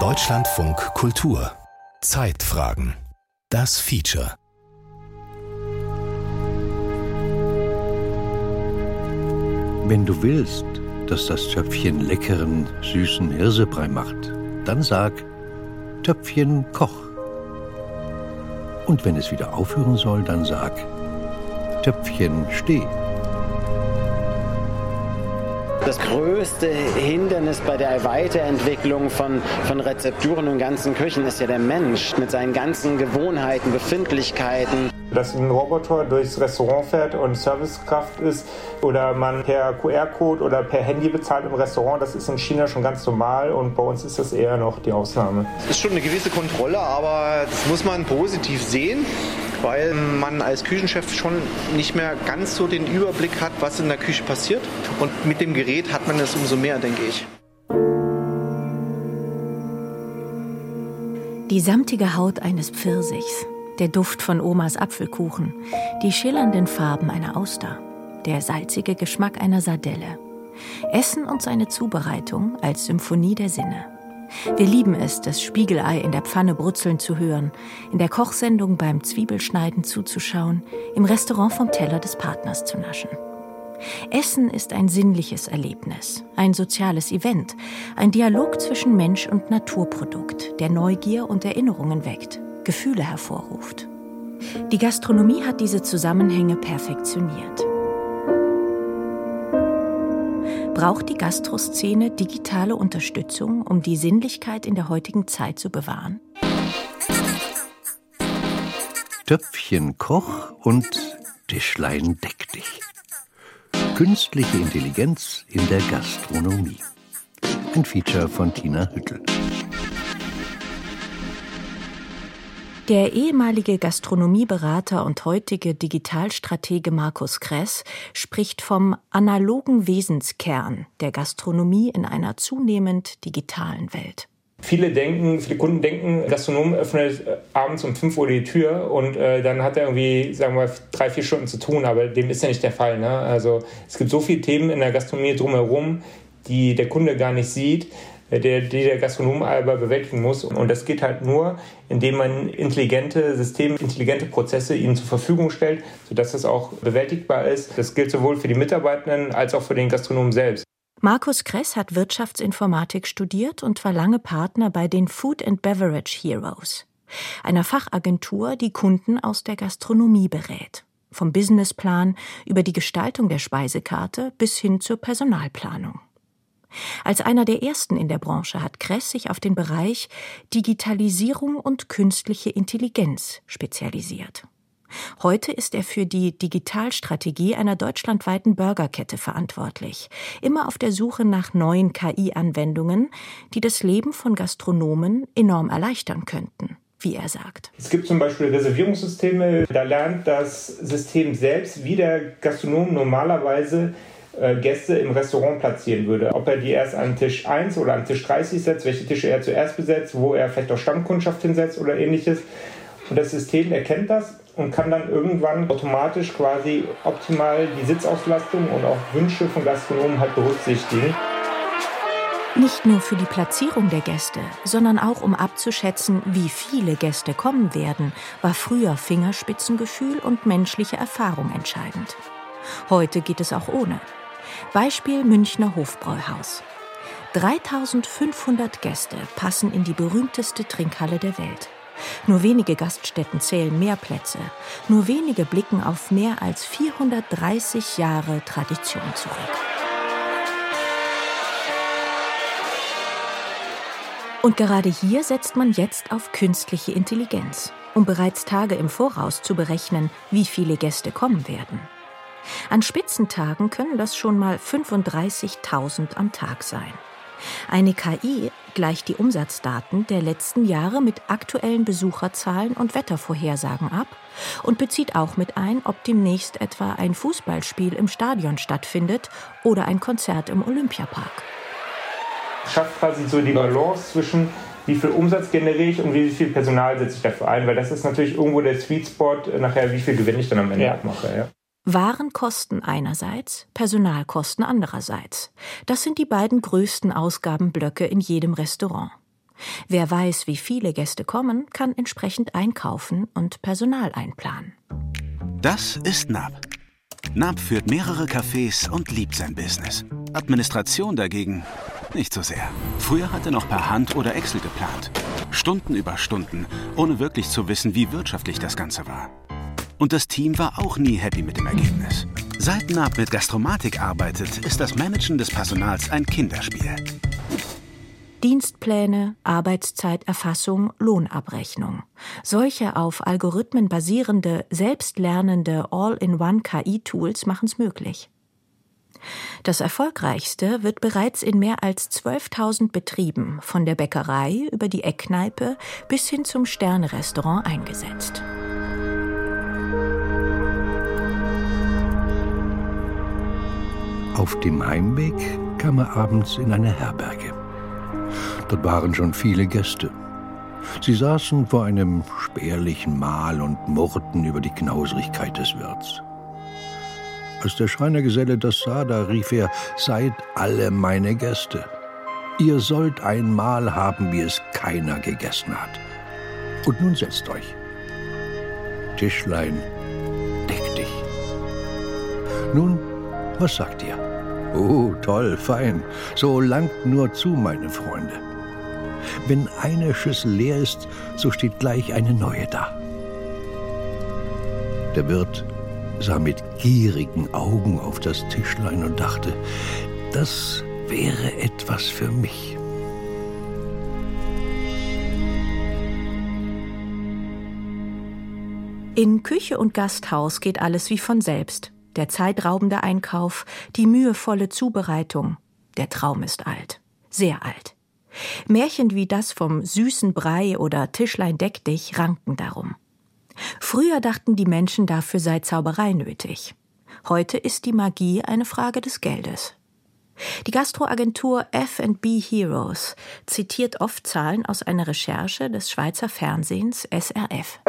Deutschlandfunk Kultur Zeitfragen Das Feature Wenn du willst, dass das Töpfchen leckeren, süßen Hirsebrei macht, dann sag Töpfchen koch. Und wenn es wieder aufhören soll, dann sag Töpfchen steh. Das größte Hindernis bei der Weiterentwicklung von, von Rezepturen und ganzen Küchen ist ja der Mensch mit seinen ganzen Gewohnheiten, Befindlichkeiten. Dass ein Roboter durchs Restaurant fährt und Servicekraft ist oder man per QR-Code oder per Handy bezahlt im Restaurant, das ist in China schon ganz normal und bei uns ist das eher noch die Ausnahme. Es ist schon eine gewisse Kontrolle, aber das muss man positiv sehen weil man als Küchenchef schon nicht mehr ganz so den Überblick hat, was in der Küche passiert. Und mit dem Gerät hat man es umso mehr, denke ich. Die samtige Haut eines Pfirsichs, der Duft von Omas Apfelkuchen, die schillernden Farben einer Auster, der salzige Geschmack einer Sardelle. Essen und seine Zubereitung als Symphonie der Sinne. Wir lieben es, das Spiegelei in der Pfanne brutzeln zu hören, in der Kochsendung beim Zwiebelschneiden zuzuschauen, im Restaurant vom Teller des Partners zu naschen. Essen ist ein sinnliches Erlebnis, ein soziales Event, ein Dialog zwischen Mensch und Naturprodukt, der Neugier und Erinnerungen weckt, Gefühle hervorruft. Die Gastronomie hat diese Zusammenhänge perfektioniert. Braucht die Gastroszene digitale Unterstützung, um die Sinnlichkeit in der heutigen Zeit zu bewahren? Töpfchen Koch und Tischlein deck dich. Künstliche Intelligenz in der Gastronomie. Ein Feature von Tina Hüttel. Der ehemalige Gastronomieberater und heutige Digitalstratege Markus Kress spricht vom analogen Wesenskern der Gastronomie in einer zunehmend digitalen Welt. Viele denken, viele Kunden denken, Gastronom öffnet abends um 5 Uhr die Tür und äh, dann hat er irgendwie, sagen wir, drei, vier Stunden zu tun, aber dem ist ja nicht der Fall. Ne? Also es gibt so viele Themen in der Gastronomie drumherum, die der Kunde gar nicht sieht der, die der Gastronom aber bewältigen muss. Und das geht halt nur, indem man intelligente Systeme, intelligente Prozesse ihnen zur Verfügung stellt, sodass das auch bewältigbar ist. Das gilt sowohl für die Mitarbeitenden als auch für den Gastronomen selbst. Markus Kress hat Wirtschaftsinformatik studiert und war lange Partner bei den Food and Beverage Heroes, einer Fachagentur, die Kunden aus der Gastronomie berät. Vom Businessplan über die Gestaltung der Speisekarte bis hin zur Personalplanung. Als einer der ersten in der Branche hat Kress sich auf den Bereich Digitalisierung und künstliche Intelligenz spezialisiert. Heute ist er für die Digitalstrategie einer deutschlandweiten Burgerkette verantwortlich, immer auf der Suche nach neuen KI-Anwendungen, die das Leben von Gastronomen enorm erleichtern könnten wie er sagt. Es gibt zum Beispiel Reservierungssysteme, da lernt das System selbst, wie der Gastronom normalerweise Gäste im Restaurant platzieren würde. Ob er die erst an Tisch 1 oder an Tisch 30 setzt, welche Tische er zuerst besetzt, wo er vielleicht auch Stammkundschaft hinsetzt oder ähnliches. Und das System erkennt das und kann dann irgendwann automatisch quasi optimal die Sitzauslastung und auch Wünsche von Gastronomen halt berücksichtigen. Nicht nur für die Platzierung der Gäste, sondern auch um abzuschätzen, wie viele Gäste kommen werden, war früher Fingerspitzengefühl und menschliche Erfahrung entscheidend. Heute geht es auch ohne. Beispiel Münchner Hofbräuhaus. 3500 Gäste passen in die berühmteste Trinkhalle der Welt. Nur wenige Gaststätten zählen mehr Plätze. Nur wenige blicken auf mehr als 430 Jahre Tradition zurück. Und gerade hier setzt man jetzt auf künstliche Intelligenz, um bereits Tage im Voraus zu berechnen, wie viele Gäste kommen werden. An Spitzentagen können das schon mal 35.000 am Tag sein. Eine KI gleicht die Umsatzdaten der letzten Jahre mit aktuellen Besucherzahlen und Wettervorhersagen ab und bezieht auch mit ein, ob demnächst etwa ein Fußballspiel im Stadion stattfindet oder ein Konzert im Olympiapark. Schafft quasi so die Balance zwischen wie viel Umsatz generiere ich und wie viel Personal setze ich dafür ein, weil das ist natürlich irgendwo der Sweet Spot nachher, wie viel Gewinn ich dann am Ende ja. mache. Ja. Warenkosten einerseits, Personalkosten andererseits. Das sind die beiden größten Ausgabenblöcke in jedem Restaurant. Wer weiß, wie viele Gäste kommen, kann entsprechend einkaufen und Personal einplanen. Das ist NAB. NAB führt mehrere Cafés und liebt sein Business. Administration dagegen nicht so sehr. Früher hat er noch per Hand oder Excel geplant. Stunden über Stunden, ohne wirklich zu wissen, wie wirtschaftlich das Ganze war. Und das Team war auch nie happy mit dem Ergebnis. Seit NAB mit Gastromatik arbeitet, ist das Managen des Personals ein Kinderspiel. Dienstpläne, Arbeitszeiterfassung, Lohnabrechnung. Solche auf Algorithmen basierende, selbstlernende All-in-One-KI-Tools machen es möglich. Das erfolgreichste wird bereits in mehr als 12.000 Betrieben von der Bäckerei über die Eckkneipe bis hin zum Sternerestaurant eingesetzt. Auf dem Heimweg kam er abends in eine Herberge. Dort waren schon viele Gäste. Sie saßen vor einem spärlichen Mahl und murrten über die Knauserigkeit des Wirts. Als der Schreinergeselle das sah, da rief er, Seid alle meine Gäste. Ihr sollt ein Mahl haben, wie es keiner gegessen hat. Und nun setzt euch. Tischlein, deck dich. Nun, was sagt ihr? Oh, toll, fein. So langt nur zu, meine Freunde. Wenn eine Schüssel leer ist, so steht gleich eine neue da. Der Wirt sah mit gierigen Augen auf das Tischlein und dachte, das wäre etwas für mich. In Küche und Gasthaus geht alles wie von selbst. Der zeitraubende Einkauf, die mühevolle Zubereitung. Der Traum ist alt. Sehr alt. Märchen wie das vom süßen Brei oder Tischlein deck dich ranken darum. Früher dachten die Menschen, dafür sei Zauberei nötig. Heute ist die Magie eine Frage des Geldes. Die Gastroagentur F&B Heroes zitiert oft Zahlen aus einer Recherche des Schweizer Fernsehens SRF.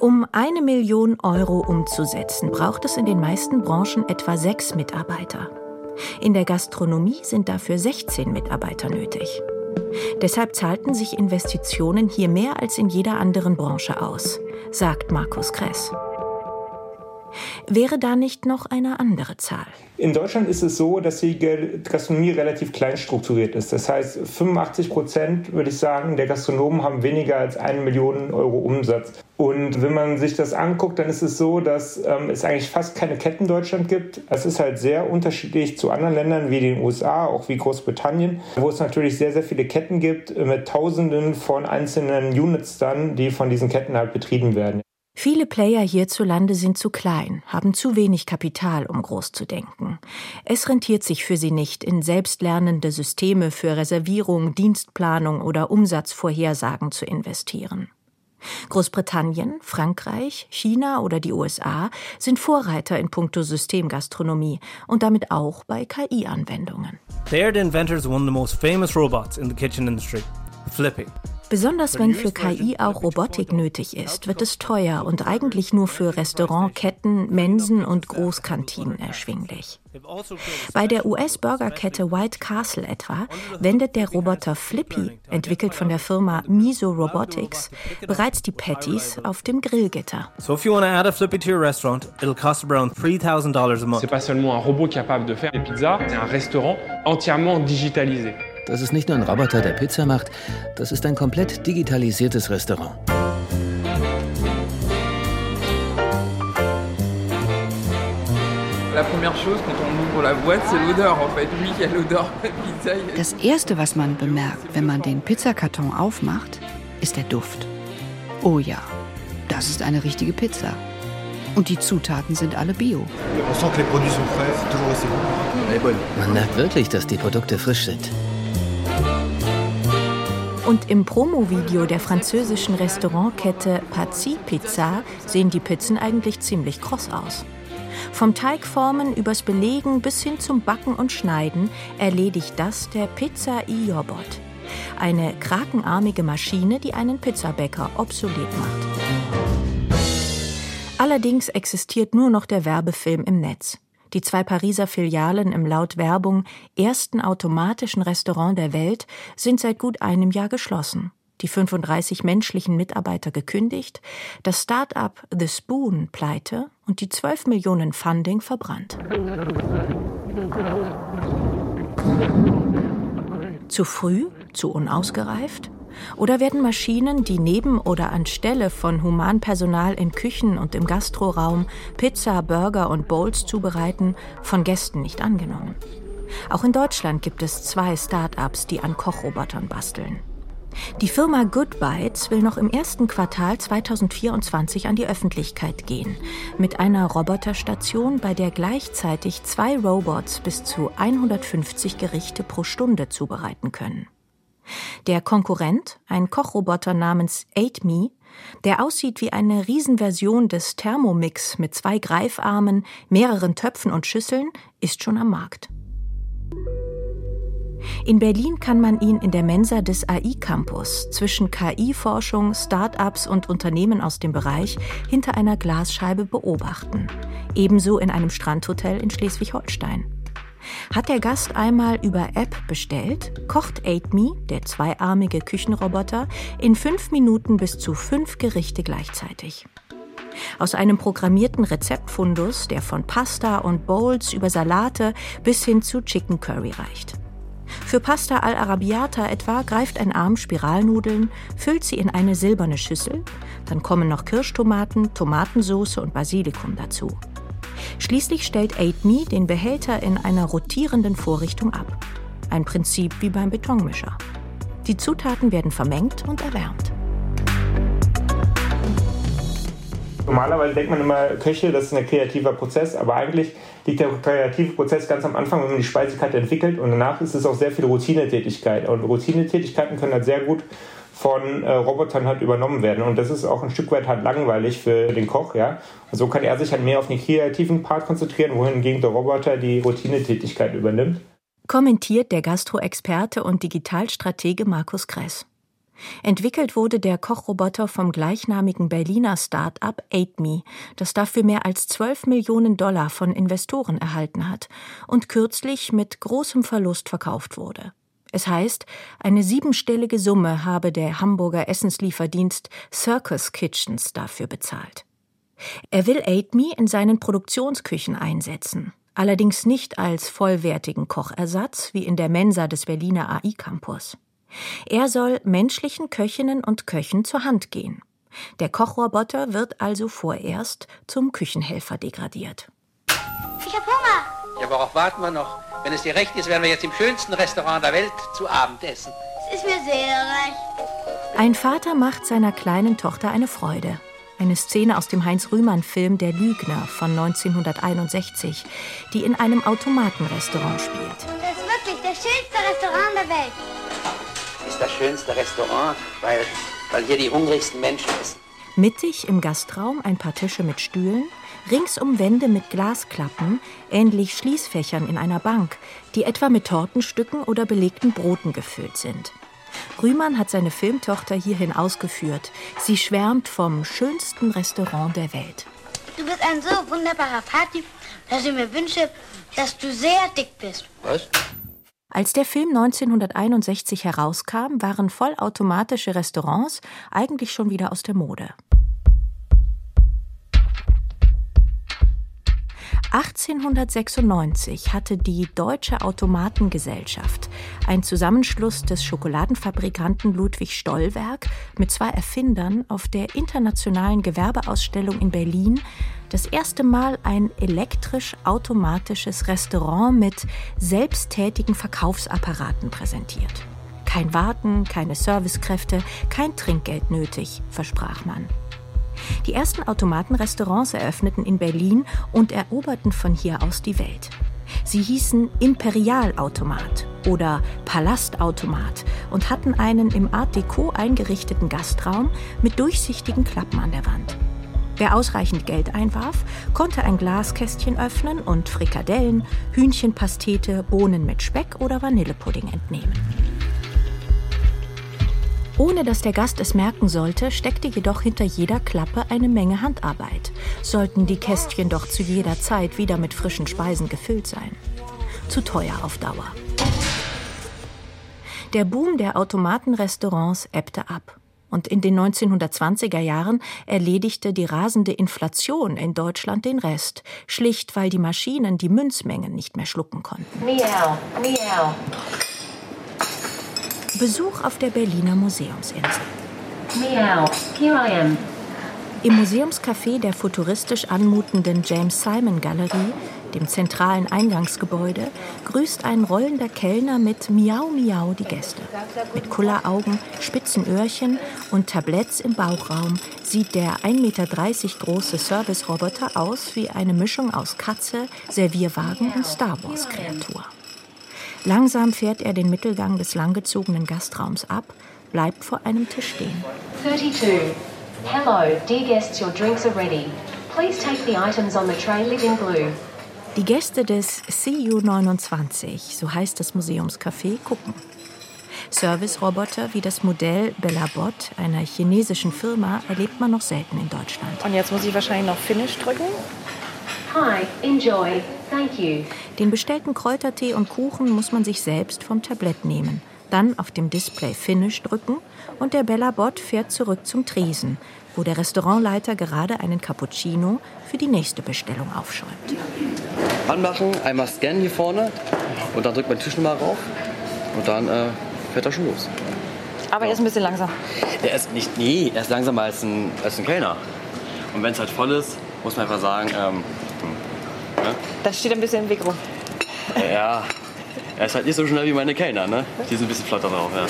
Um eine Million Euro umzusetzen, braucht es in den meisten Branchen etwa sechs Mitarbeiter. In der Gastronomie sind dafür 16 Mitarbeiter nötig. Deshalb zahlten sich Investitionen hier mehr als in jeder anderen Branche aus, sagt Markus Kress. Wäre da nicht noch eine andere Zahl? In Deutschland ist es so, dass die Gastronomie relativ klein strukturiert ist. Das heißt, 85 Prozent, würde ich sagen, der Gastronomen haben weniger als eine Million Euro Umsatz. Und wenn man sich das anguckt, dann ist es so, dass ähm, es eigentlich fast keine Ketten in Deutschland gibt. Es ist halt sehr unterschiedlich zu anderen Ländern wie den USA, auch wie Großbritannien, wo es natürlich sehr, sehr viele Ketten gibt mit Tausenden von einzelnen Units dann, die von diesen Ketten halt betrieben werden. Viele Player hierzulande sind zu klein, haben zu wenig Kapital, um groß zu denken. Es rentiert sich für sie nicht, in selbstlernende Systeme für Reservierung, Dienstplanung oder Umsatzvorhersagen zu investieren. Großbritannien, Frankreich, China oder die USA sind Vorreiter in puncto Systemgastronomie und damit auch bei KI-Anwendungen. They are the inventors of the most famous robots in the kitchen industry, Flippy. Besonders wenn für KI auch Robotik nötig ist, wird es teuer und eigentlich nur für Restaurantketten, Mensen und Großkantinen erschwinglich. Bei der US-Burgerkette White Castle etwa wendet der Roboter Flippy, entwickelt von der Firma Miso Robotics, bereits die Patties auf dem Grillgitter. So if you want to add a Flippy to your restaurant, it'll cost around $3,000 a month. C'est pas seulement un robot capable de faire des pizzas, c'est un restaurant entièrement digitalisé. Das ist nicht nur ein Roboter, der Pizza macht, das ist ein komplett digitalisiertes Restaurant. Das erste, was man bemerkt, wenn man den Pizzakarton aufmacht, ist der Duft. Oh ja, das ist eine richtige Pizza. Und die Zutaten sind alle bio. Man merkt wirklich, dass die Produkte frisch sind. Und im Promo-Video der französischen Restaurantkette Pazzi Pizza sehen die Pizzen eigentlich ziemlich kross aus. Vom Teigformen übers Belegen bis hin zum Backen und Schneiden erledigt das der Pizza iObot. Eine krakenarmige Maschine, die einen Pizzabäcker obsolet macht. Allerdings existiert nur noch der Werbefilm im Netz. Die zwei Pariser Filialen im laut Werbung ersten automatischen Restaurant der Welt sind seit gut einem Jahr geschlossen. Die 35 menschlichen Mitarbeiter gekündigt, das Start-up The Spoon pleite und die 12 Millionen Funding verbrannt. Zu früh? Zu unausgereift? Oder werden Maschinen, die neben oder anstelle von Humanpersonal in Küchen und im Gastroraum Pizza, Burger und Bowls zubereiten, von Gästen nicht angenommen? Auch in Deutschland gibt es zwei Start-ups, die an Kochrobotern basteln. Die Firma Goodbites will noch im ersten Quartal 2024 an die Öffentlichkeit gehen, mit einer Roboterstation, bei der gleichzeitig zwei Robots bis zu 150 Gerichte pro Stunde zubereiten können. Der Konkurrent, ein Kochroboter namens AidMe, der aussieht wie eine Riesenversion des Thermomix mit zwei Greifarmen, mehreren Töpfen und Schüsseln, ist schon am Markt. In Berlin kann man ihn in der Mensa des AI-Campus zwischen KI-Forschung, Start-ups und Unternehmen aus dem Bereich hinter einer Glasscheibe beobachten. Ebenso in einem Strandhotel in Schleswig-Holstein. Hat der Gast einmal über App bestellt, kocht AidMe, der zweiarmige Küchenroboter, in fünf Minuten bis zu fünf Gerichte gleichzeitig. Aus einem programmierten Rezeptfundus, der von Pasta und Bowls über Salate bis hin zu Chicken Curry reicht. Für Pasta al Arabiata etwa greift ein Arm Spiralnudeln, füllt sie in eine silberne Schüssel, dann kommen noch Kirschtomaten, Tomatensauce und Basilikum dazu. Schließlich stellt AidMe den Behälter in einer rotierenden Vorrichtung ab. Ein Prinzip wie beim Betonmischer. Die Zutaten werden vermengt und erwärmt. Normalerweise denkt man immer, Köche, das ist ein kreativer Prozess, aber eigentlich liegt der kreative Prozess ganz am Anfang, wenn man die Speisekarte entwickelt und danach ist es auch sehr viel Routinetätigkeit. Und Routinetätigkeiten können halt sehr gut von äh, Robotern halt übernommen werden. Und das ist auch ein Stück weit halt langweilig für den Koch, ja. Und so kann er sich halt mehr auf den kreativen Part konzentrieren, wohingegen der Roboter die Routinetätigkeit übernimmt. Kommentiert der Gastroexperte und Digitalstratege Markus Kress. Entwickelt wurde der Kochroboter vom gleichnamigen Berliner Start-up AidMe, das dafür mehr als 12 Millionen Dollar von Investoren erhalten hat und kürzlich mit großem Verlust verkauft wurde. Es heißt, eine siebenstellige Summe habe der Hamburger Essenslieferdienst Circus Kitchens dafür bezahlt. Er will AidMe in seinen Produktionsküchen einsetzen, allerdings nicht als vollwertigen Kochersatz wie in der Mensa des Berliner AI Campus. Er soll menschlichen Köchinnen und Köchen zur Hand gehen. Der Kochroboter wird also vorerst zum Küchenhelfer degradiert. Ich hab Hunger. Ja, worauf warten wir noch? Wenn es dir recht ist, werden wir jetzt im schönsten Restaurant der Welt zu Abend essen. Es ist mir sehr recht. Ein Vater macht seiner kleinen Tochter eine Freude. Eine Szene aus dem Heinz-Rühmann-Film Der Lügner von 1961, die in einem Automatenrestaurant spielt. Das ist wirklich das schönste Restaurant der Welt. Ist das schönste Restaurant, weil, weil hier die hungrigsten Menschen essen. Mittig im Gastraum ein paar Tische mit Stühlen, ringsum Wände mit Glasklappen, ähnlich Schließfächern in einer Bank, die etwa mit Tortenstücken oder belegten Broten gefüllt sind. Rühmann hat seine Filmtochter hierhin ausgeführt. Sie schwärmt vom schönsten Restaurant der Welt. Du bist ein so wunderbarer Vater, dass ich mir wünsche, dass du sehr dick bist. Was? Als der Film 1961 herauskam, waren vollautomatische Restaurants eigentlich schon wieder aus der Mode. 1896 hatte die Deutsche Automatengesellschaft, ein Zusammenschluss des Schokoladenfabrikanten Ludwig Stollwerk mit zwei Erfindern, auf der internationalen Gewerbeausstellung in Berlin das erste Mal ein elektrisch-automatisches Restaurant mit selbsttätigen Verkaufsapparaten präsentiert. Kein Warten, keine Servicekräfte, kein Trinkgeld nötig, versprach man. Die ersten Automatenrestaurants eröffneten in Berlin und eroberten von hier aus die Welt. Sie hießen Imperialautomat oder Palastautomat und hatten einen im Art Deco eingerichteten Gastraum mit durchsichtigen Klappen an der Wand. Wer ausreichend Geld einwarf, konnte ein Glaskästchen öffnen und Frikadellen, Hühnchenpastete, Bohnen mit Speck oder Vanillepudding entnehmen. Ohne dass der Gast es merken sollte, steckte jedoch hinter jeder Klappe eine Menge Handarbeit. Sollten die Kästchen doch zu jeder Zeit wieder mit frischen Speisen gefüllt sein. Zu teuer auf Dauer. Der Boom der Automatenrestaurants ebbte ab. Und in den 1920er Jahren erledigte die rasende Inflation in Deutschland den Rest, schlicht weil die Maschinen die Münzmengen nicht mehr schlucken konnten. Miau, miau. Besuch auf der Berliner Museumsinsel. Miau, here I am. Im Museumscafé der futuristisch anmutenden James Simon Galerie, dem zentralen Eingangsgebäude, grüßt ein rollender Kellner mit Miau Miau die Gäste. Mit Kulleraugen, spitzen Öhrchen und Tabletts im Bauchraum sieht der 1,30 Meter große Service-Roboter aus wie eine Mischung aus Katze, Servierwagen und Star Wars-Kreatur. Langsam fährt er den Mittelgang des langgezogenen Gastraums ab, bleibt vor einem Tisch stehen. 32. Hello, dear guests, your drinks are ready. Please take the items on the tray lit in blue. Die Gäste des CU29, so heißt das Museumscafé, gucken. Service-Roboter wie das Modell Bellabot einer chinesischen Firma erlebt man noch selten in Deutschland. Und jetzt muss ich wahrscheinlich noch Finish drücken. Hi, enjoy. Thank you. Den bestellten Kräutertee und Kuchen muss man sich selbst vom Tablett nehmen, dann auf dem Display Finish drücken und der Bellabot fährt zurück zum Tresen, wo der Restaurantleiter gerade einen Cappuccino für die nächste Bestellung aufschäumt. Anmachen, einmal scannen hier vorne und dann drückt man die Tischnummer rauf und dann äh, fährt er schon los. Aber er ist ein bisschen langsam. Der ist nicht, nee, er ist langsamer als ein, als ein Kellner. Und wenn es halt voll ist, muss man einfach sagen, ähm, hm, ne? Das steht ein bisschen im Weg rum. Ja, er ist halt nicht so schnell wie meine Kellner, ne? Die sind ein bisschen flotter drauf, ja.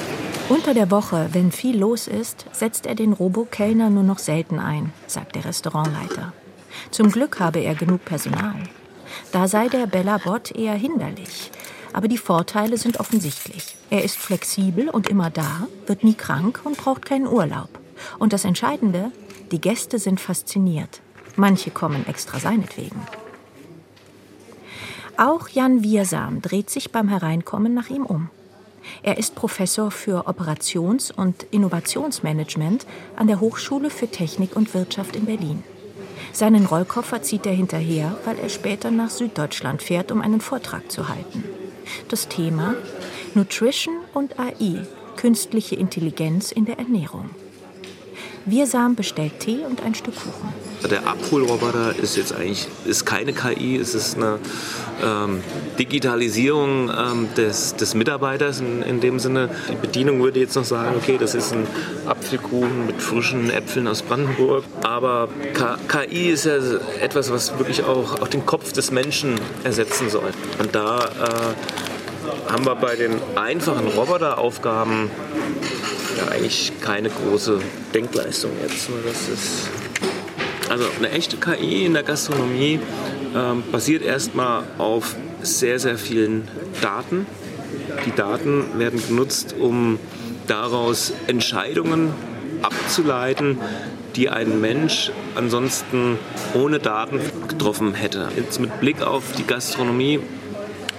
Unter der Woche, wenn viel los ist, setzt er den Robo-Kellner nur noch selten ein, sagt der Restaurantleiter. Zum Glück habe er genug Personal. Da sei der Bella-Bot eher hinderlich. Aber die Vorteile sind offensichtlich. Er ist flexibel und immer da, wird nie krank und braucht keinen Urlaub. Und das Entscheidende, die Gäste sind fasziniert. Manche kommen extra seinetwegen. Auch Jan Wiersam dreht sich beim Hereinkommen nach ihm um. Er ist Professor für Operations- und Innovationsmanagement an der Hochschule für Technik und Wirtschaft in Berlin. Seinen Rollkoffer zieht er hinterher, weil er später nach Süddeutschland fährt, um einen Vortrag zu halten. Das Thema Nutrition und AI, künstliche Intelligenz in der Ernährung. Wirsam bestellt Tee und ein Stück Kuchen. Der Abholroboter ist jetzt eigentlich ist keine KI, es ist eine ähm, Digitalisierung ähm, des, des Mitarbeiters in, in dem Sinne. Die Bedienung würde jetzt noch sagen, okay, das ist ein Apfelkuchen mit frischen Äpfeln aus Brandenburg. Aber K KI ist ja etwas, was wirklich auch, auch den Kopf des Menschen ersetzen soll. Und da äh, haben wir bei den einfachen Roboteraufgaben ja eigentlich keine große Denkleistung jetzt. Das ist also eine echte KI in der Gastronomie ähm, basiert erstmal auf sehr, sehr vielen Daten. Die Daten werden genutzt, um daraus Entscheidungen abzuleiten, die ein Mensch ansonsten ohne Daten getroffen hätte. Jetzt mit Blick auf die Gastronomie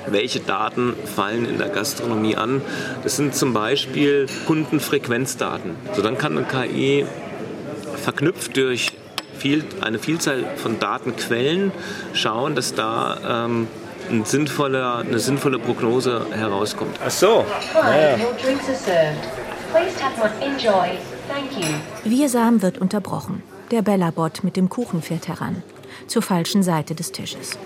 welche Daten fallen in der Gastronomie an. Das sind zum Beispiel Kundenfrequenzdaten. So, dann kann eine KI verknüpft durch viel, eine Vielzahl von Datenquellen schauen, dass da ähm, ein sinnvoller, eine sinnvolle Prognose herauskommt. Ach so. Naja. Wirsam wird unterbrochen. Der Bellabot mit dem Kuchen fährt heran. Zur falschen Seite des Tisches.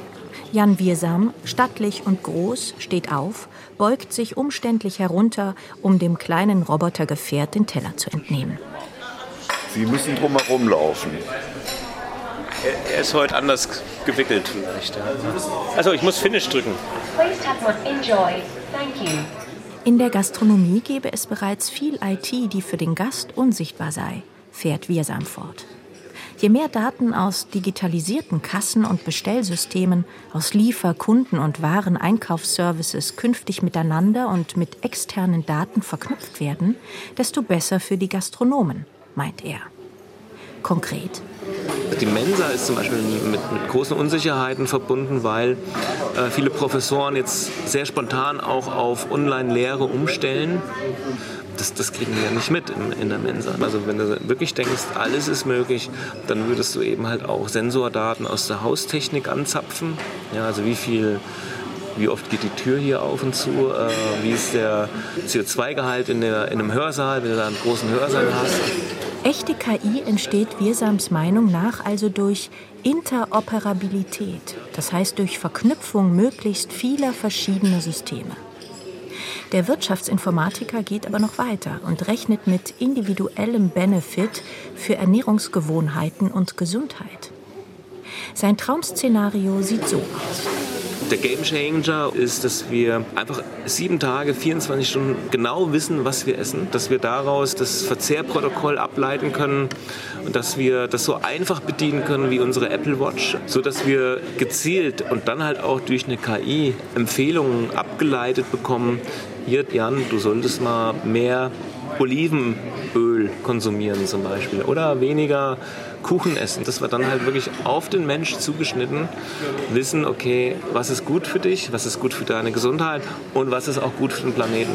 Jan Wirsam, stattlich und groß, steht auf, beugt sich umständlich herunter, um dem kleinen Robotergefährt den Teller zu entnehmen. Sie müssen drumherum laufen. Er, ist heute anders gewickelt vielleicht. Also ich muss Finish drücken. In der Gastronomie gäbe es bereits viel IT, die für den Gast unsichtbar sei, fährt Wirsam fort. Je mehr Daten aus digitalisierten Kassen- und Bestellsystemen, aus Liefer-, Kunden- und Waren-Einkaufsservices künftig miteinander und mit externen Daten verknüpft werden, desto besser für die Gastronomen, meint er. Konkret. Die Mensa ist zum Beispiel mit, mit großen Unsicherheiten verbunden, weil äh, viele Professoren jetzt sehr spontan auch auf Online-Lehre umstellen. Das, das, kriegen wir ja nicht mit in, in, der Mensa. Also wenn du wirklich denkst, alles ist möglich, dann würdest du eben halt auch Sensordaten aus der Haustechnik anzapfen. Ja, also wie viel wie oft geht die Tür hier auf und zu, äh, wie ist der CO2-Gehalt in, in einem Hörsaal, wenn du da einen großen Hörsaal hast. Echte KI entsteht Wirsams Meinung nach also durch Interoperabilität, das heißt durch Verknüpfung möglichst vieler verschiedener Systeme. Der Wirtschaftsinformatiker geht aber noch weiter und rechnet mit individuellem Benefit für Ernährungsgewohnheiten und Gesundheit. Sein Traumszenario sieht so aus. Der Game Changer ist, dass wir einfach sieben Tage, 24 Stunden genau wissen, was wir essen, dass wir daraus das Verzehrprotokoll ableiten können und dass wir das so einfach bedienen können wie unsere Apple Watch, so dass wir gezielt und dann halt auch durch eine KI Empfehlungen abgeleitet bekommen. Hier, Jan, du solltest mal mehr Olivenöl konsumieren zum Beispiel oder weniger Kuchen essen. Das war dann halt wirklich auf den Mensch zugeschnitten. Wissen, okay, was ist gut für dich, was ist gut für deine Gesundheit und was ist auch gut für den Planeten.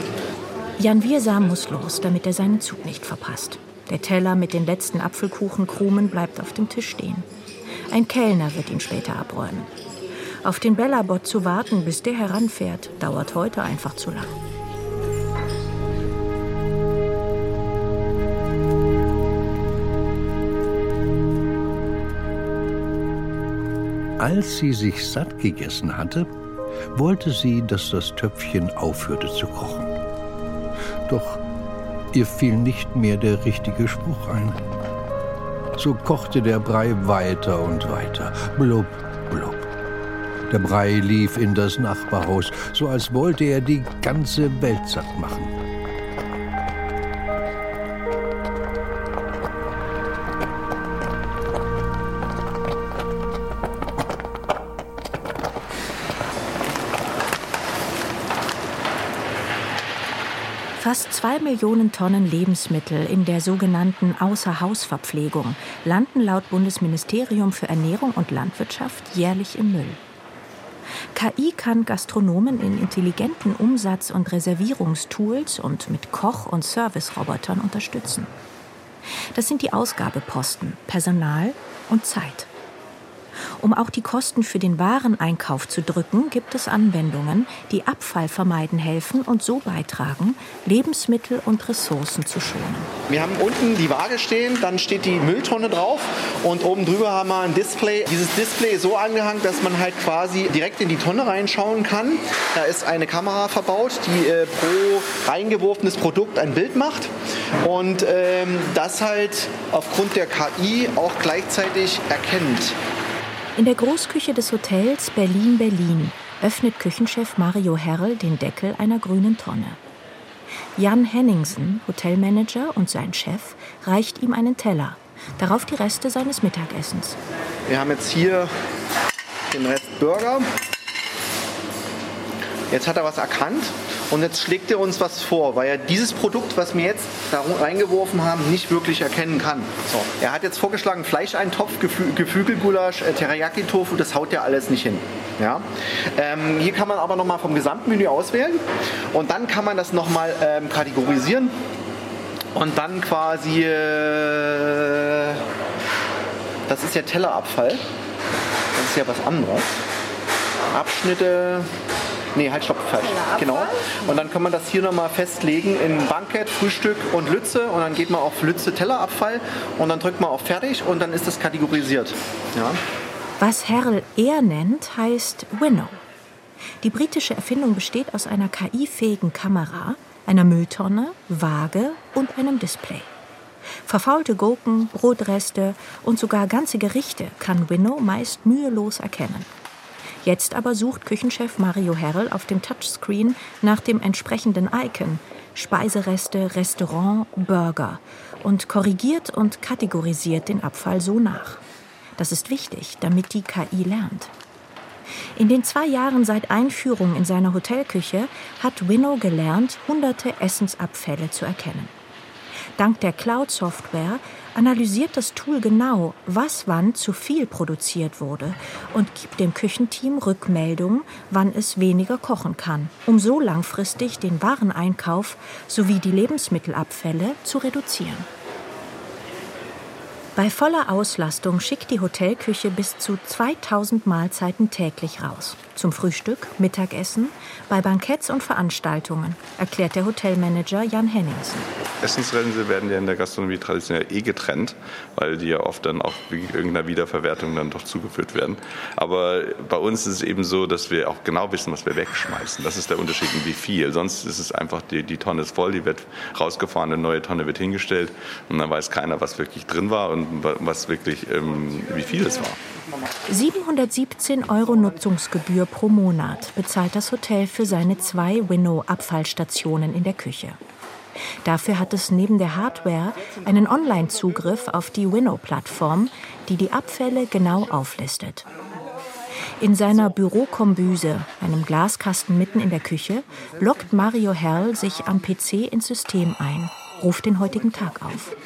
Jan Wirsam muss los, damit er seinen Zug nicht verpasst. Der Teller mit den letzten Apfelkuchenkrumen bleibt auf dem Tisch stehen. Ein Kellner wird ihn später abräumen. Auf den Bellabot zu warten, bis der heranfährt, dauert heute einfach zu lang. Als sie sich satt gegessen hatte, wollte sie, dass das Töpfchen aufhörte zu kochen. Doch ihr fiel nicht mehr der richtige Spruch ein. So kochte der Brei weiter und weiter, blub, blub. Der Brei lief in das Nachbarhaus, so als wollte er die ganze Welt satt machen. Zwei Millionen Tonnen Lebensmittel in der sogenannten Außerhausverpflegung landen laut Bundesministerium für Ernährung und Landwirtschaft jährlich im Müll. KI kann Gastronomen in intelligenten Umsatz- und Reservierungstools und mit Koch- und Servicerobotern unterstützen. Das sind die Ausgabeposten Personal und Zeit. Um auch die Kosten für den Wareneinkauf zu drücken, gibt es Anwendungen, die Abfall vermeiden helfen und so beitragen, Lebensmittel und Ressourcen zu schonen. Wir haben unten die Waage stehen, dann steht die Mülltonne drauf und oben drüber haben wir ein Display. Dieses Display ist so angehangen, dass man halt quasi direkt in die Tonne reinschauen kann. Da ist eine Kamera verbaut, die äh, pro reingeworfenes Produkt ein Bild macht und ähm, das halt aufgrund der KI auch gleichzeitig erkennt. In der Großküche des Hotels Berlin-Berlin öffnet Küchenchef Mario Herrel den Deckel einer grünen Tonne. Jan Henningsen, Hotelmanager und sein Chef, reicht ihm einen Teller, darauf die Reste seines Mittagessens. Wir haben jetzt hier den Rest Burger. Jetzt hat er was erkannt und jetzt schlägt er uns was vor, weil er dieses Produkt, was wir jetzt da reingeworfen haben, nicht wirklich erkennen kann. So. Er hat jetzt vorgeschlagen, Fleischeintopf, Gefü Geflügelgulasch, äh, Teriyaki-Tofu, das haut ja alles nicht hin. Ja? Ähm, hier kann man aber nochmal vom Gesamtmenü auswählen und dann kann man das nochmal ähm, kategorisieren und dann quasi, äh, das ist ja Tellerabfall, das ist ja was anderes. Abschnitte, Nee, halt, stopp, falsch. Genau. Und dann kann man das hier nochmal festlegen in Bankett, Frühstück und Lütze. Und dann geht man auf Lütze Tellerabfall und dann drückt man auf Fertig und dann ist das kategorisiert. Ja. Was Herrl eher nennt, heißt Winnow. Die britische Erfindung besteht aus einer KI-fähigen Kamera, einer Mülltonne, Waage und einem Display. Verfaulte Gurken, Brotreste und sogar ganze Gerichte kann Winnow meist mühelos erkennen. Jetzt aber sucht Küchenchef Mario Herrel auf dem Touchscreen nach dem entsprechenden Icon Speisereste, Restaurant, Burger und korrigiert und kategorisiert den Abfall so nach. Das ist wichtig, damit die KI lernt. In den zwei Jahren seit Einführung in seiner Hotelküche hat Winnow gelernt, hunderte Essensabfälle zu erkennen. Dank der Cloud-Software analysiert das Tool genau, was wann zu viel produziert wurde und gibt dem Küchenteam Rückmeldung, wann es weniger kochen kann, um so langfristig den Wareneinkauf sowie die Lebensmittelabfälle zu reduzieren. Bei voller Auslastung schickt die Hotelküche bis zu 2000 Mahlzeiten täglich raus. Zum Frühstück, Mittagessen, bei Banketts und Veranstaltungen, erklärt der Hotelmanager Jan Henningsen. Essensreste werden ja in der Gastronomie traditionell eh getrennt, weil die ja oft dann auch wegen irgendeiner Wiederverwertung dann doch zugeführt werden. Aber bei uns ist es eben so, dass wir auch genau wissen, was wir wegschmeißen. Das ist der Unterschied in wie viel. Sonst ist es einfach, die, die Tonne ist voll, die wird rausgefahren, eine neue Tonne wird hingestellt und dann weiß keiner, was wirklich drin war und was wirklich, ähm, wie viel es war. 717 Euro Nutzungsgebühr pro Monat bezahlt das Hotel für seine zwei Winnow-Abfallstationen in der Küche. Dafür hat es neben der Hardware einen Online-Zugriff auf die Winnow-Plattform, die die Abfälle genau auflistet. In seiner Bürokombüse, einem Glaskasten mitten in der Küche, loggt Mario Herrl sich am PC ins System ein, ruft den heutigen Tag auf.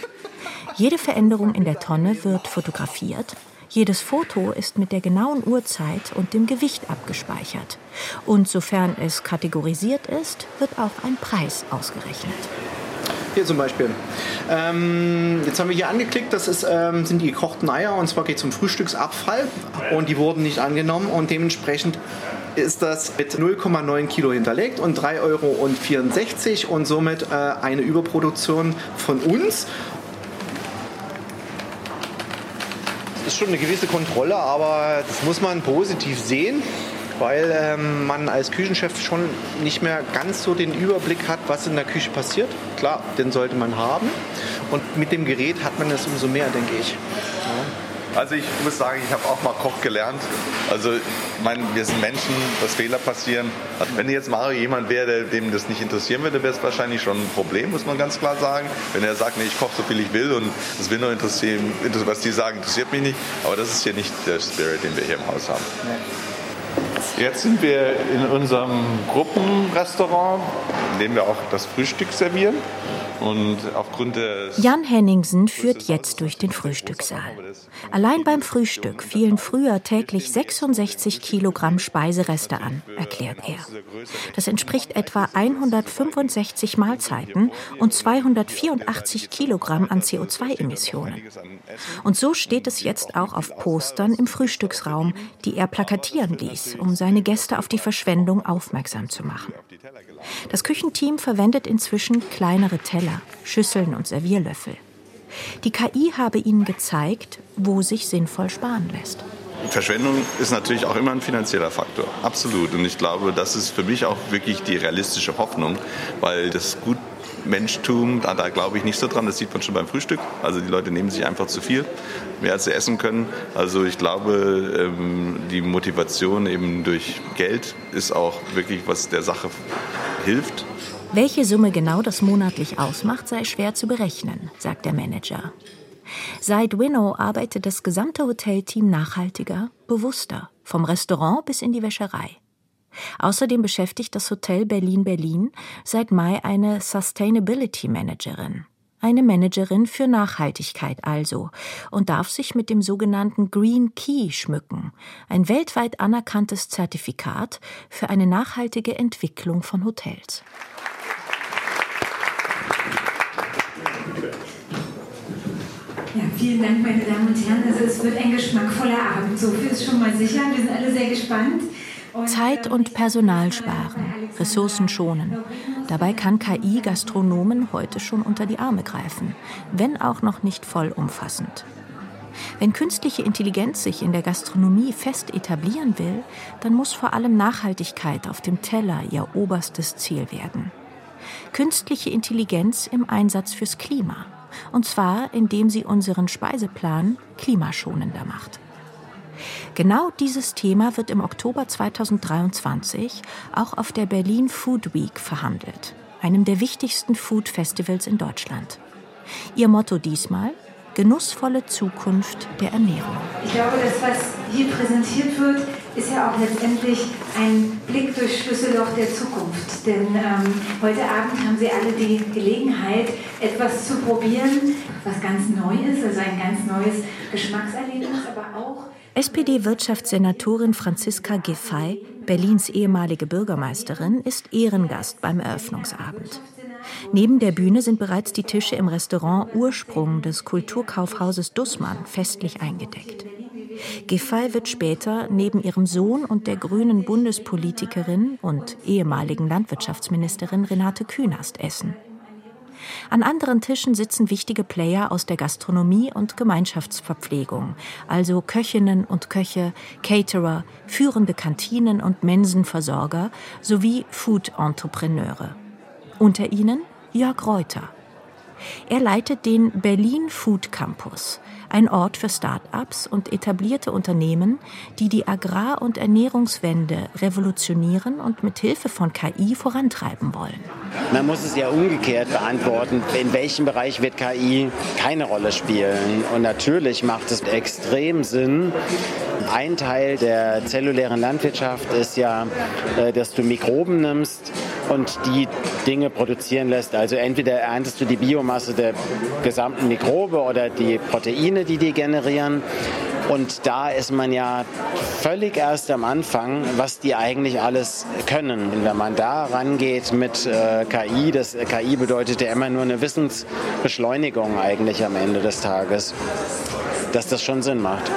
Jede Veränderung in der Tonne wird fotografiert jedes Foto ist mit der genauen Uhrzeit und dem Gewicht abgespeichert. Und sofern es kategorisiert ist, wird auch ein Preis ausgerechnet. Hier zum Beispiel. Ähm, jetzt haben wir hier angeklickt, das ist, ähm, sind die gekochten Eier. Und zwar geht es um Frühstücksabfall. Und die wurden nicht angenommen. Und dementsprechend ist das mit 0,9 Kilo hinterlegt und 3,64 Euro und somit äh, eine Überproduktion von uns. Ist schon eine gewisse Kontrolle, aber das muss man positiv sehen, weil ähm, man als Küchenchef schon nicht mehr ganz so den Überblick hat, was in der Küche passiert. Klar, den sollte man haben. Und mit dem Gerät hat man das umso mehr, denke ich. Ja. Also ich muss sagen, ich habe auch mal Koch gelernt. Also ich meine, wir sind Menschen, dass Fehler passieren. Also wenn jetzt Mario jemand wäre, dem das nicht interessieren würde, wäre es wahrscheinlich schon ein Problem, muss man ganz klar sagen. Wenn er sagt, nee, ich koche so viel ich will und es will nur interessieren, was die sagen, interessiert mich nicht. Aber das ist hier nicht der Spirit, den wir hier im Haus haben. Jetzt sind wir in unserem Gruppenrestaurant, in dem wir auch das Frühstück servieren. Und aufgrund des Jan Henningsen führt jetzt durch den Frühstückssaal. Allein beim Frühstück fielen früher täglich 66 Kilogramm Speisereste an, erklärt er. Das entspricht etwa 165 Mahlzeiten und 284 Kilogramm an CO2-Emissionen. Und so steht es jetzt auch auf Postern im Frühstücksraum, die er plakatieren ließ, um seine Gäste auf die Verschwendung aufmerksam zu machen. Das Küchenteam verwendet inzwischen kleinere Teller, Schüsseln und Servierlöffel. Die KI habe ihnen gezeigt, wo sich sinnvoll sparen lässt. Verschwendung ist natürlich auch immer ein finanzieller Faktor, absolut. Und ich glaube, das ist für mich auch wirklich die realistische Hoffnung, weil das gut Menschtum, da, da glaube ich nicht so dran. Das sieht man schon beim Frühstück. Also die Leute nehmen sich einfach zu viel, mehr als sie essen können. Also ich glaube, ähm, die Motivation eben durch Geld ist auch wirklich, was der Sache hilft. Welche Summe genau das monatlich ausmacht, sei schwer zu berechnen, sagt der Manager. Seit Winnow arbeitet das gesamte Hotelteam nachhaltiger, bewusster, vom Restaurant bis in die Wäscherei. Außerdem beschäftigt das Hotel Berlin-Berlin seit Mai eine Sustainability Managerin. Eine Managerin für Nachhaltigkeit also und darf sich mit dem sogenannten Green Key schmücken, ein weltweit anerkanntes Zertifikat für eine nachhaltige Entwicklung von Hotels. Ja, vielen Dank, meine Damen und Herren. Also es wird ein geschmackvoller Abend, so viel ist schon mal sicher. Wir sind alle sehr gespannt. Zeit und Personal sparen, Ressourcen schonen. Dabei kann KI Gastronomen heute schon unter die Arme greifen, wenn auch noch nicht vollumfassend. Wenn künstliche Intelligenz sich in der Gastronomie fest etablieren will, dann muss vor allem Nachhaltigkeit auf dem Teller ihr oberstes Ziel werden. Künstliche Intelligenz im Einsatz fürs Klima. Und zwar, indem sie unseren Speiseplan klimaschonender macht. Genau dieses Thema wird im Oktober 2023 auch auf der Berlin Food Week verhandelt, einem der wichtigsten Food Festivals in Deutschland. Ihr Motto diesmal genussvolle Zukunft der Ernährung. Ich glaube, das, was hier präsentiert wird, ist ja auch letztendlich ein Blick durch Schlüsselloch der Zukunft. Denn ähm, heute Abend haben Sie alle die Gelegenheit, etwas zu probieren, was ganz neu ist, also ein ganz neues Geschmackserlebnis, aber auch SPD-Wirtschaftssenatorin Franziska Giffey, Berlins ehemalige Bürgermeisterin, ist Ehrengast beim Eröffnungsabend. Neben der Bühne sind bereits die Tische im Restaurant Ursprung des Kulturkaufhauses Dussmann festlich eingedeckt. Giffey wird später neben ihrem Sohn und der grünen Bundespolitikerin und ehemaligen Landwirtschaftsministerin Renate Künast essen. An anderen Tischen sitzen wichtige Player aus der Gastronomie und Gemeinschaftsverpflegung, also Köchinnen und Köche, Caterer, führende Kantinen und Mensenversorger sowie Food-Entrepreneure. Unter ihnen Jörg Reuter. Er leitet den Berlin Food Campus, ein Ort für Start-ups und etablierte Unternehmen, die die Agrar- und Ernährungswende revolutionieren und mit Hilfe von KI vorantreiben wollen. Man muss es ja umgekehrt beantworten, in welchem Bereich wird KI keine Rolle spielen. Und natürlich macht es extrem Sinn, ein Teil der zellulären Landwirtschaft ist ja, äh, dass du Mikroben nimmst und die Dinge produzieren lässt. Also entweder erntest du die Biomasse der gesamten Mikrobe oder die Proteine, die die generieren. Und da ist man ja völlig erst am Anfang, was die eigentlich alles können. Wenn man da rangeht mit äh, KI, das äh, KI bedeutet ja immer nur eine Wissensbeschleunigung eigentlich am Ende des Tages, dass das schon Sinn macht.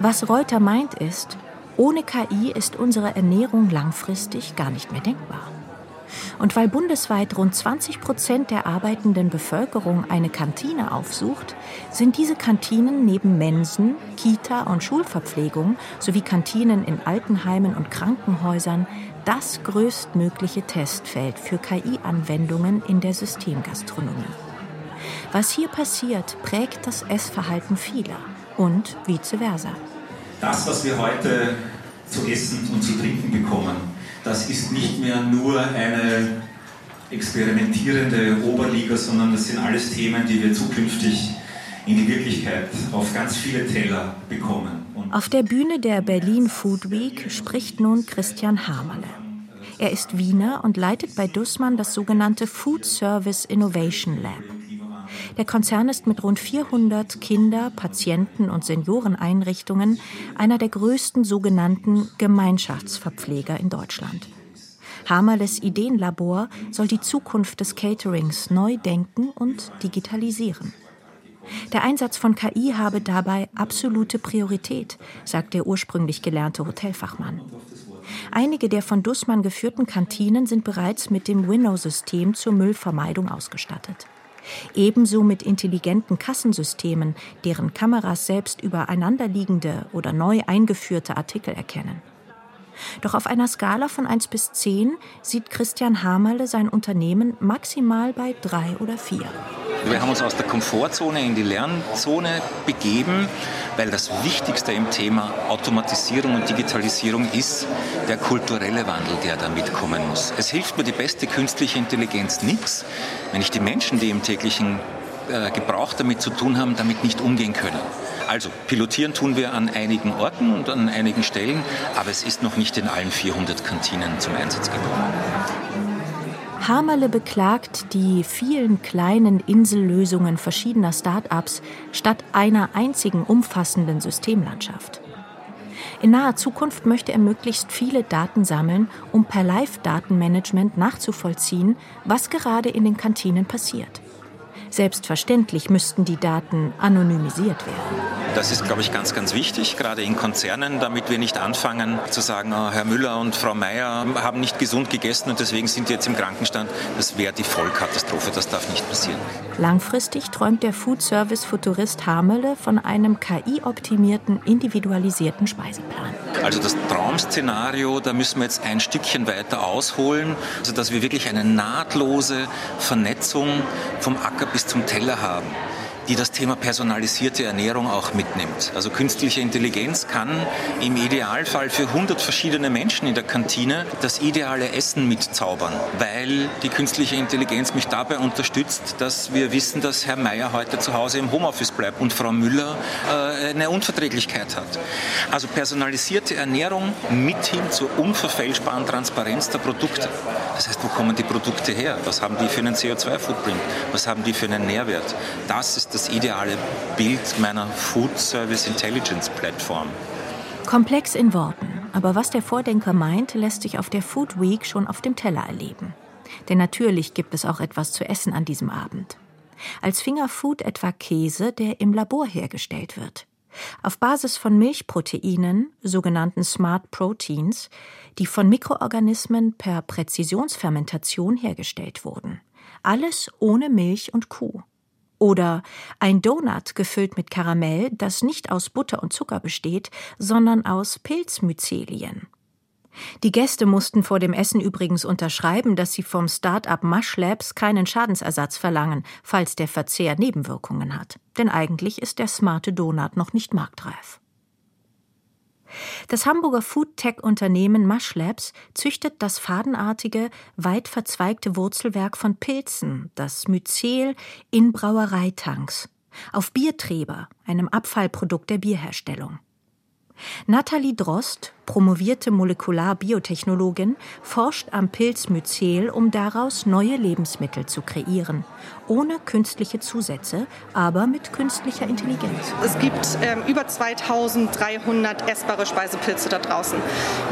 Was Reuter meint ist, ohne KI ist unsere Ernährung langfristig gar nicht mehr denkbar. Und weil bundesweit rund 20 Prozent der arbeitenden Bevölkerung eine Kantine aufsucht, sind diese Kantinen neben Mensen, Kita und Schulverpflegung sowie Kantinen in Altenheimen und Krankenhäusern das größtmögliche Testfeld für KI-Anwendungen in der Systemgastronomie. Was hier passiert, prägt das Essverhalten vieler und vice versa das, was wir heute zu essen und zu trinken bekommen, das ist nicht mehr nur eine experimentierende Oberliga, sondern das sind alles Themen, die wir zukünftig in die Wirklichkeit auf ganz viele Teller bekommen. Und auf der Bühne der Berlin Food Week spricht nun Christian Hamerle. Er ist Wiener und leitet bei Dussmann das sogenannte Food Service Innovation Lab. Der Konzern ist mit rund 400 Kinder-, Patienten- und Senioreneinrichtungen einer der größten sogenannten Gemeinschaftsverpfleger in Deutschland. Hamerles Ideenlabor soll die Zukunft des Caterings neu denken und digitalisieren. Der Einsatz von KI habe dabei absolute Priorität, sagt der ursprünglich gelernte Hotelfachmann. Einige der von Dussmann geführten Kantinen sind bereits mit dem Winnow-System zur Müllvermeidung ausgestattet. Ebenso mit intelligenten Kassensystemen, deren Kameras selbst übereinanderliegende oder neu eingeführte Artikel erkennen. Doch auf einer Skala von 1 bis 10 sieht Christian Hamerle sein Unternehmen maximal bei 3 oder 4. Wir haben uns aus der Komfortzone in die Lernzone begeben, weil das Wichtigste im Thema Automatisierung und Digitalisierung ist der kulturelle Wandel, der da mitkommen muss. Es hilft mir die beste künstliche Intelligenz nichts, wenn ich die Menschen, die im täglichen äh, Gebrauch damit zu tun haben, damit nicht umgehen können. Also pilotieren tun wir an einigen Orten und an einigen Stellen, aber es ist noch nicht in allen 400 Kantinen zum Einsatz gekommen. Hamerle beklagt die vielen kleinen Insellösungen verschiedener Start-ups statt einer einzigen umfassenden Systemlandschaft. In naher Zukunft möchte er möglichst viele Daten sammeln, um per Live-Datenmanagement nachzuvollziehen, was gerade in den Kantinen passiert. Selbstverständlich müssten die Daten anonymisiert werden. Das ist, glaube ich, ganz, ganz wichtig, gerade in Konzernen, damit wir nicht anfangen zu sagen, oh, Herr Müller und Frau Meier haben nicht gesund gegessen und deswegen sind sie jetzt im Krankenstand. Das wäre die Vollkatastrophe, das darf nicht passieren. Langfristig träumt der Food Service Futurist Hamerle von einem KI-optimierten, individualisierten Speiseplan. Also das Traumszenario, da müssen wir jetzt ein Stückchen weiter ausholen, also dass wir wirklich eine nahtlose Vernetzung vom Acker bis zum Teller haben die das Thema personalisierte Ernährung auch mitnimmt. Also künstliche Intelligenz kann im Idealfall für 100 verschiedene Menschen in der Kantine das ideale Essen mitzaubern, weil die künstliche Intelligenz mich dabei unterstützt, dass wir wissen, dass Herr Meier heute zu Hause im Homeoffice bleibt und Frau Müller äh, eine Unverträglichkeit hat. Also personalisierte Ernährung mithin zur unverfälschbaren Transparenz der Produkte. Das heißt, wo kommen die Produkte her? Was haben die für einen CO2-Footprint? Was haben die für einen Nährwert? Das ist das ideale Bild meiner Food Service Intelligence Plattform. Komplex in Worten, aber was der Vordenker meint, lässt sich auf der Food Week schon auf dem Teller erleben. Denn natürlich gibt es auch etwas zu essen an diesem Abend. Als Fingerfood etwa Käse, der im Labor hergestellt wird. Auf Basis von Milchproteinen, sogenannten Smart Proteins, die von Mikroorganismen per Präzisionsfermentation hergestellt wurden. Alles ohne Milch und Kuh. Oder ein Donut gefüllt mit Karamell, das nicht aus Butter und Zucker besteht, sondern aus Pilzmyzelien. Die Gäste mussten vor dem Essen übrigens unterschreiben, dass sie vom Start-up Mush Labs keinen Schadensersatz verlangen, falls der Verzehr Nebenwirkungen hat. Denn eigentlich ist der smarte Donut noch nicht marktreif. Das Hamburger Food-Tech-Unternehmen Mush Labs züchtet das fadenartige, weit verzweigte Wurzelwerk von Pilzen, das Myzel, in Brauereitanks, auf Biertreber, einem Abfallprodukt der Bierherstellung. Nathalie Drost, promovierte Molekularbiotechnologin, forscht am Pilzmyzel, um daraus neue Lebensmittel zu kreieren. Ohne künstliche Zusätze, aber mit künstlicher Intelligenz. Es gibt ähm, über 2300 essbare Speisepilze da draußen.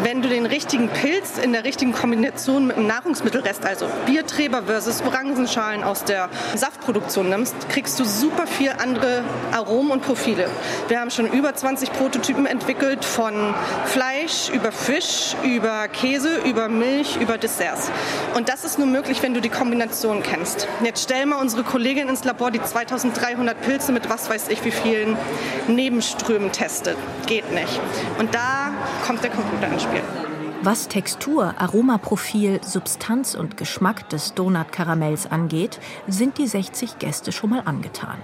Wenn du den richtigen Pilz in der richtigen Kombination mit dem Nahrungsmittelrest, also Biertreber versus Orangenschalen aus der Saftproduktion nimmst, kriegst du super viel andere Aromen und Profile. Wir haben schon über 20 Prototypen entwickelt von Fleisch, Fleisch, über Fisch, über Käse, über Milch, über Desserts. Und das ist nur möglich, wenn du die Kombination kennst. Jetzt stell mal unsere Kollegin ins Labor, die 2300 Pilze mit was weiß ich wie vielen Nebenströmen testet. Geht nicht. Und da kommt der Computer ins Spiel. Was Textur, Aromaprofil, Substanz und Geschmack des Donut-Karamells angeht, sind die 60 Gäste schon mal angetan.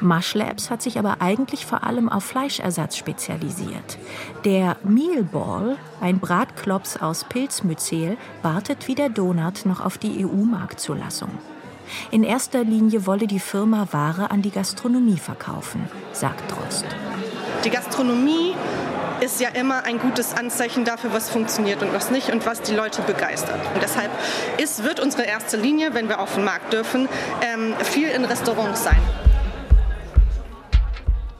Mush Labs hat sich aber eigentlich vor allem auf Fleischersatz spezialisiert. Der Mealball, ein Bratklops aus Pilzmyzel, wartet wie der Donut noch auf die EU-Marktzulassung. In erster Linie wolle die Firma Ware an die Gastronomie verkaufen, sagt Drost. Die Gastronomie ist ja immer ein gutes Anzeichen dafür, was funktioniert und was nicht und was die Leute begeistert. Und deshalb ist, wird unsere erste Linie, wenn wir auf den Markt dürfen, ähm, viel in Restaurants sein.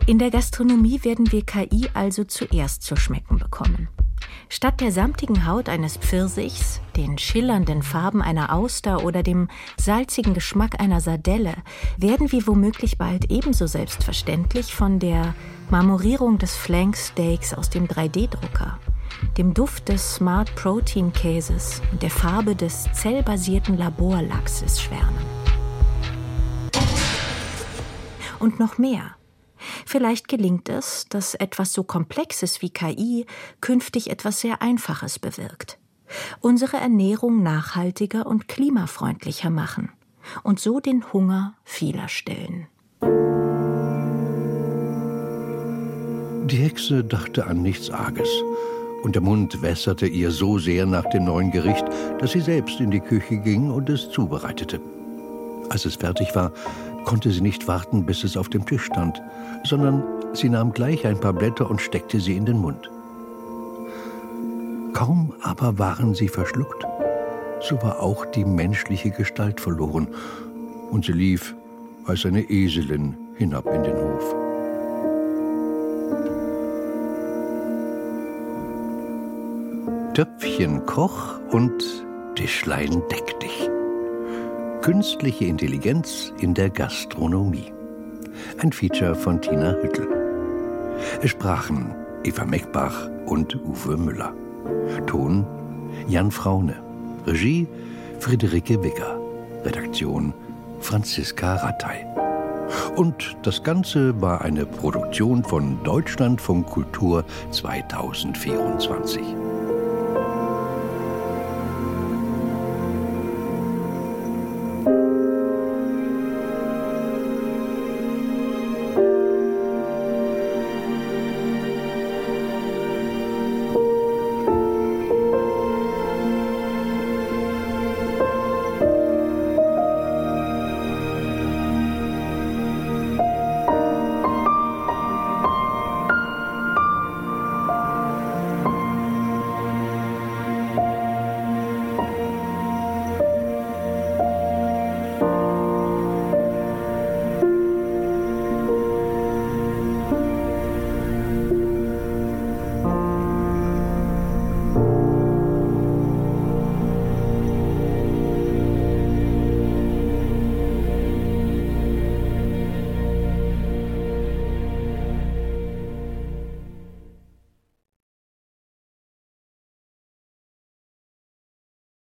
In der Gastronomie werden wir KI also zuerst zu schmecken bekommen. Statt der samtigen Haut eines Pfirsichs, den schillernden Farben einer Auster oder dem salzigen Geschmack einer Sardelle werden wir womöglich bald ebenso selbstverständlich von der Marmorierung des Flanksteaks aus dem 3D-Drucker, dem Duft des Smart Protein Käses und der Farbe des zellbasierten Laborlachses schwärmen. Und noch mehr. Vielleicht gelingt es, dass etwas so Komplexes wie KI künftig etwas sehr Einfaches bewirkt. Unsere Ernährung nachhaltiger und klimafreundlicher machen und so den Hunger vieler stillen. Die Hexe dachte an nichts Arges, und der Mund wässerte ihr so sehr nach dem neuen Gericht, dass sie selbst in die Küche ging und es zubereitete. Als es fertig war, konnte sie nicht warten, bis es auf dem Tisch stand, sondern sie nahm gleich ein paar Blätter und steckte sie in den Mund. Kaum aber waren sie verschluckt, so war auch die menschliche Gestalt verloren, und sie lief als eine Eselin hinab in den Hof. Töpfchen koch und Tischlein deck dich. Künstliche Intelligenz in der Gastronomie. Ein Feature von Tina Hüttel. Es sprachen Eva Meckbach und Uwe Müller. Ton Jan Fraune. Regie Friederike Wigger. Redaktion Franziska Rattay. Und das Ganze war eine Produktion von Deutschlandfunk Kultur 2024.